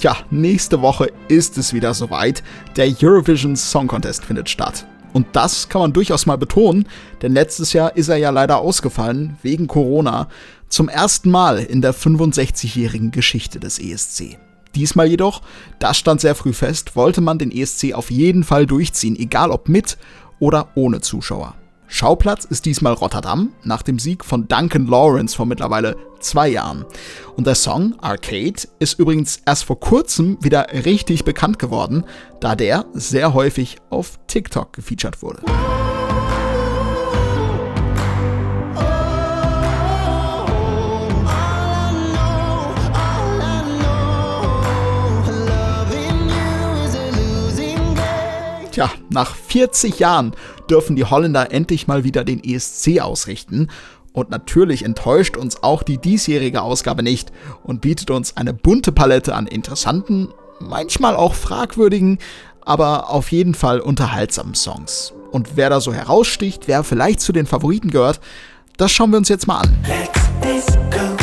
Tja, nächste Woche ist es wieder soweit. Der Eurovision Song Contest findet statt. Und das kann man durchaus mal betonen, denn letztes Jahr ist er ja leider ausgefallen wegen Corona. Zum ersten Mal in der 65-jährigen Geschichte des ESC. Diesmal jedoch, das stand sehr früh fest, wollte man den ESC auf jeden Fall durchziehen, egal ob mit oder ohne Zuschauer. Schauplatz ist diesmal Rotterdam, nach dem Sieg von Duncan Lawrence vor mittlerweile zwei Jahren. Und der Song Arcade ist übrigens erst vor kurzem wieder richtig bekannt geworden, da der sehr häufig auf TikTok gefeatured wurde. Tja, nach 40 Jahren dürfen die Holländer endlich mal wieder den ESC ausrichten. Und natürlich enttäuscht uns auch die diesjährige Ausgabe nicht und bietet uns eine bunte Palette an interessanten, manchmal auch fragwürdigen, aber auf jeden Fall unterhaltsamen Songs. Und wer da so heraussticht, wer vielleicht zu den Favoriten gehört, das schauen wir uns jetzt mal an. Let's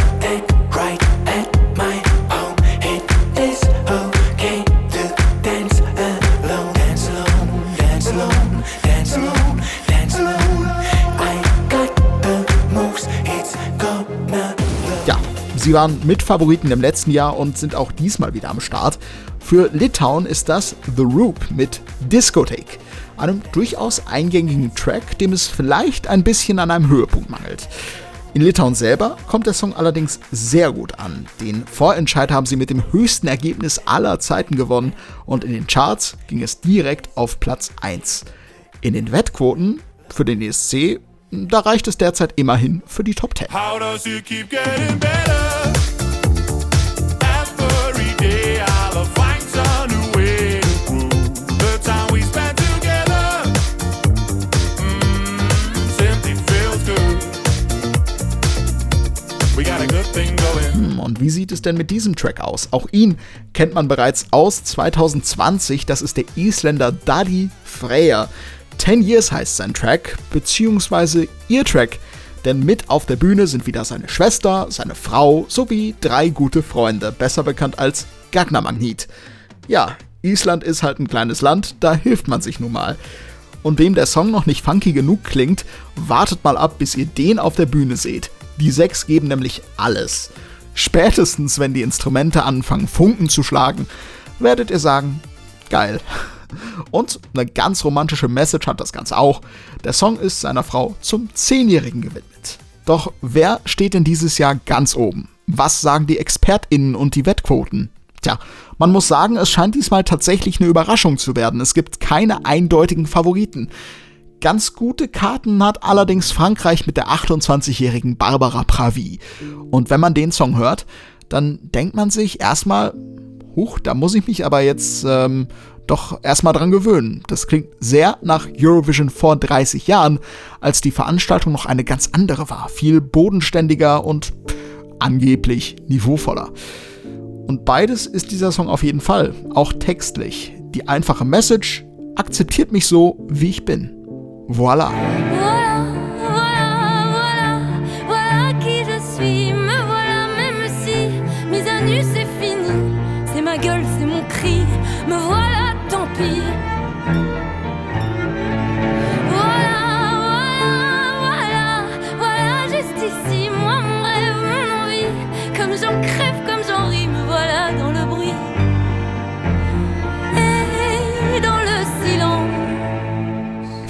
Sie waren Mitfavoriten im letzten Jahr und sind auch diesmal wieder am Start. Für Litauen ist das The Roop mit Discotheque, einem durchaus eingängigen Track, dem es vielleicht ein bisschen an einem Höhepunkt mangelt. In Litauen selber kommt der Song allerdings sehr gut an. Den Vorentscheid haben sie mit dem höchsten Ergebnis aller Zeiten gewonnen und in den Charts ging es direkt auf Platz 1. In den Wettquoten für den ESC da reicht es derzeit immerhin für die Top 10. wie sieht es denn mit diesem Track aus? Auch ihn kennt man bereits aus 2020. Das ist der Isländer Daddy Freyr. 10 Years heißt sein Track, beziehungsweise ihr Track, denn mit auf der Bühne sind wieder seine Schwester, seine Frau sowie drei gute Freunde, besser bekannt als Gagner Magnit. Ja, Island ist halt ein kleines Land, da hilft man sich nun mal. Und wem der Song noch nicht funky genug klingt, wartet mal ab, bis ihr den auf der Bühne seht. Die sechs geben nämlich alles. Spätestens, wenn die Instrumente anfangen, Funken zu schlagen, werdet ihr sagen, geil. Und eine ganz romantische Message hat das Ganze auch. Der Song ist seiner Frau zum Zehnjährigen gewidmet. Doch wer steht denn dieses Jahr ganz oben? Was sagen die ExpertInnen und die Wettquoten? Tja, man muss sagen, es scheint diesmal tatsächlich eine Überraschung zu werden. Es gibt keine eindeutigen Favoriten. Ganz gute Karten hat allerdings Frankreich mit der 28-jährigen Barbara Pravi. Und wenn man den Song hört, dann denkt man sich erstmal, huch, da muss ich mich aber jetzt ähm, doch erstmal dran gewöhnen. Das klingt sehr nach Eurovision vor 30 Jahren, als die Veranstaltung noch eine ganz andere war, viel bodenständiger und angeblich niveauvoller. Und beides ist dieser Song auf jeden Fall, auch textlich. Die einfache Message akzeptiert mich so, wie ich bin. Voilà.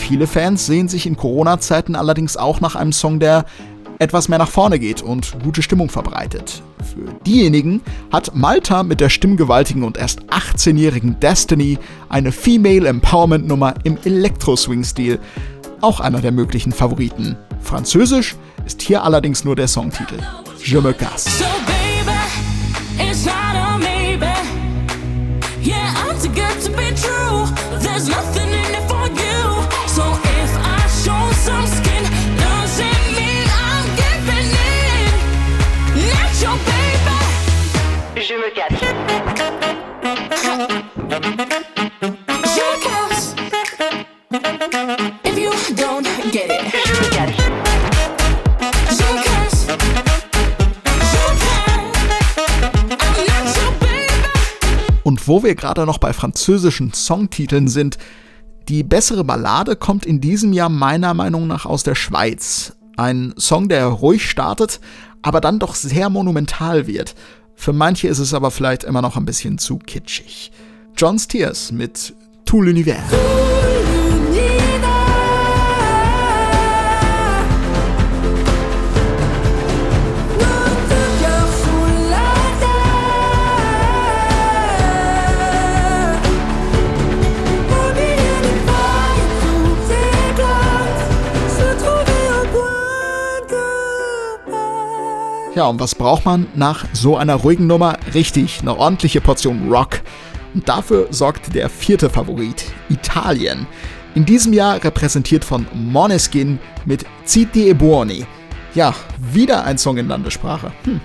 Viele Fans sehen sich in Corona-Zeiten allerdings auch nach einem Song, der etwas mehr nach vorne geht und gute Stimmung verbreitet. Für diejenigen hat Malta mit der stimmgewaltigen und erst 18-jährigen Destiny eine Female Empowerment Nummer im Elektro-Swing-Stil. Auch einer der möglichen Favoriten. Französisch ist hier allerdings nur der Songtitel. Je me casse. Wo wir gerade noch bei französischen Songtiteln sind, die bessere Ballade kommt in diesem Jahr meiner Meinung nach aus der Schweiz. Ein Song, der ruhig startet, aber dann doch sehr monumental wird. Für manche ist es aber vielleicht immer noch ein bisschen zu kitschig. John Steers mit Tout l'univers. Ja, und was braucht man nach so einer ruhigen Nummer? Richtig, eine ordentliche Portion Rock. Und dafür sorgt der vierte Favorit, Italien. In diesem Jahr repräsentiert von Moneskin mit Zitti e Buoni. Ja, wieder ein Song in Landessprache. Hm.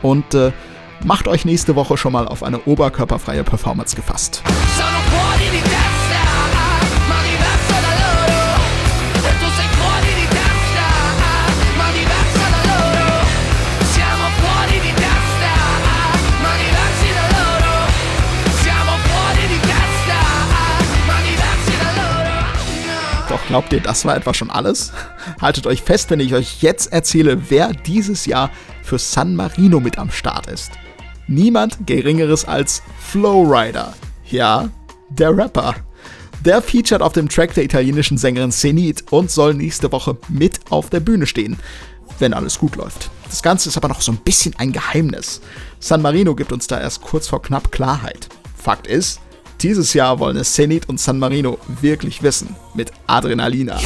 Und äh, macht euch nächste Woche schon mal auf eine oberkörperfreie Performance gefasst. Glaubt ihr, das war etwa schon alles? Haltet euch fest, wenn ich euch jetzt erzähle, wer dieses Jahr für San Marino mit am Start ist. Niemand Geringeres als Flowrider. Ja, der Rapper. Der featured auf dem Track der italienischen Sängerin Zenit und soll nächste Woche mit auf der Bühne stehen, wenn alles gut läuft. Das Ganze ist aber noch so ein bisschen ein Geheimnis. San Marino gibt uns da erst kurz vor knapp Klarheit. Fakt ist, dieses Jahr wollen es Zenit und San Marino wirklich wissen. Mit Adrenalina.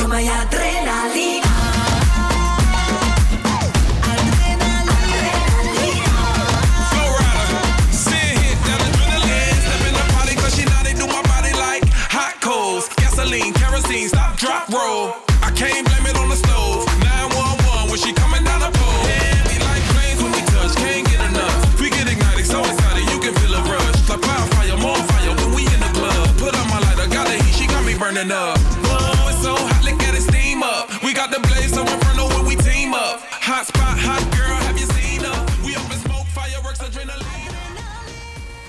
Burning up. Oh, it's so hot, look at it steam up. We got the blaze so inferno when we team up. Hot spot, hot girl, have you seen her? We up in smoke, fireworks, adrenaline.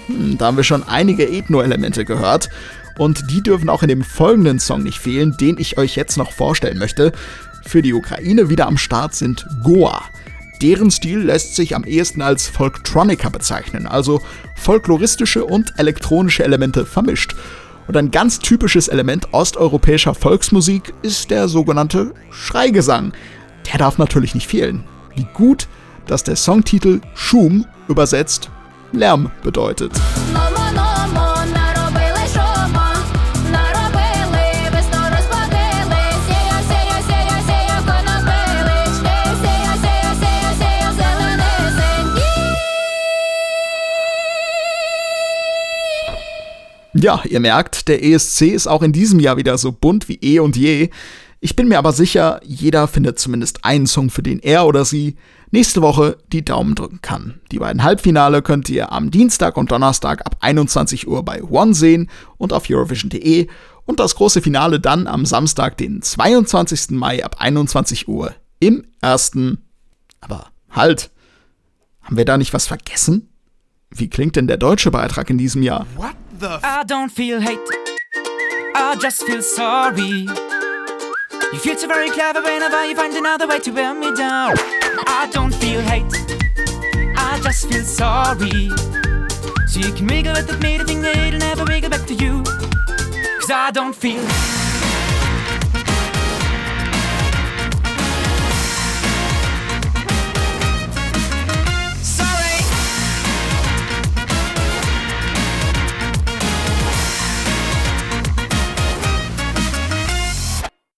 Hm, da haben wir schon einige Ethno-Elemente gehört. Und die dürfen auch in dem folgenden Song nicht fehlen, den ich euch jetzt noch vorstellen möchte. Für die Ukraine wieder am Start sind Goa. Deren Stil lässt sich am ehesten als Folktronica bezeichnen, also folkloristische und elektronische Elemente vermischt. Und ein ganz typisches Element osteuropäischer Volksmusik ist der sogenannte Schreigesang. Der darf natürlich nicht fehlen. Wie gut, dass der Songtitel Schum übersetzt Lärm bedeutet. Ja, ihr merkt, der ESC ist auch in diesem Jahr wieder so bunt wie eh und je. Ich bin mir aber sicher, jeder findet zumindest einen Song, für den er oder sie nächste Woche die Daumen drücken kann. Die beiden Halbfinale könnt ihr am Dienstag und Donnerstag ab 21 Uhr bei One sehen und auf Eurovision.de und das große Finale dann am Samstag, den 22. Mai ab 21 Uhr im ersten. Aber halt, haben wir da nicht was vergessen? Wie klingt denn der deutsche Beitrag in diesem Jahr? What the I don't feel hate, I just feel sorry. You feel so very clever whenever you find another way to wear me down. I don't feel hate, I just feel sorry. So you can wiggle with me to think that it'll never wiggle back to you. Cause I don't feel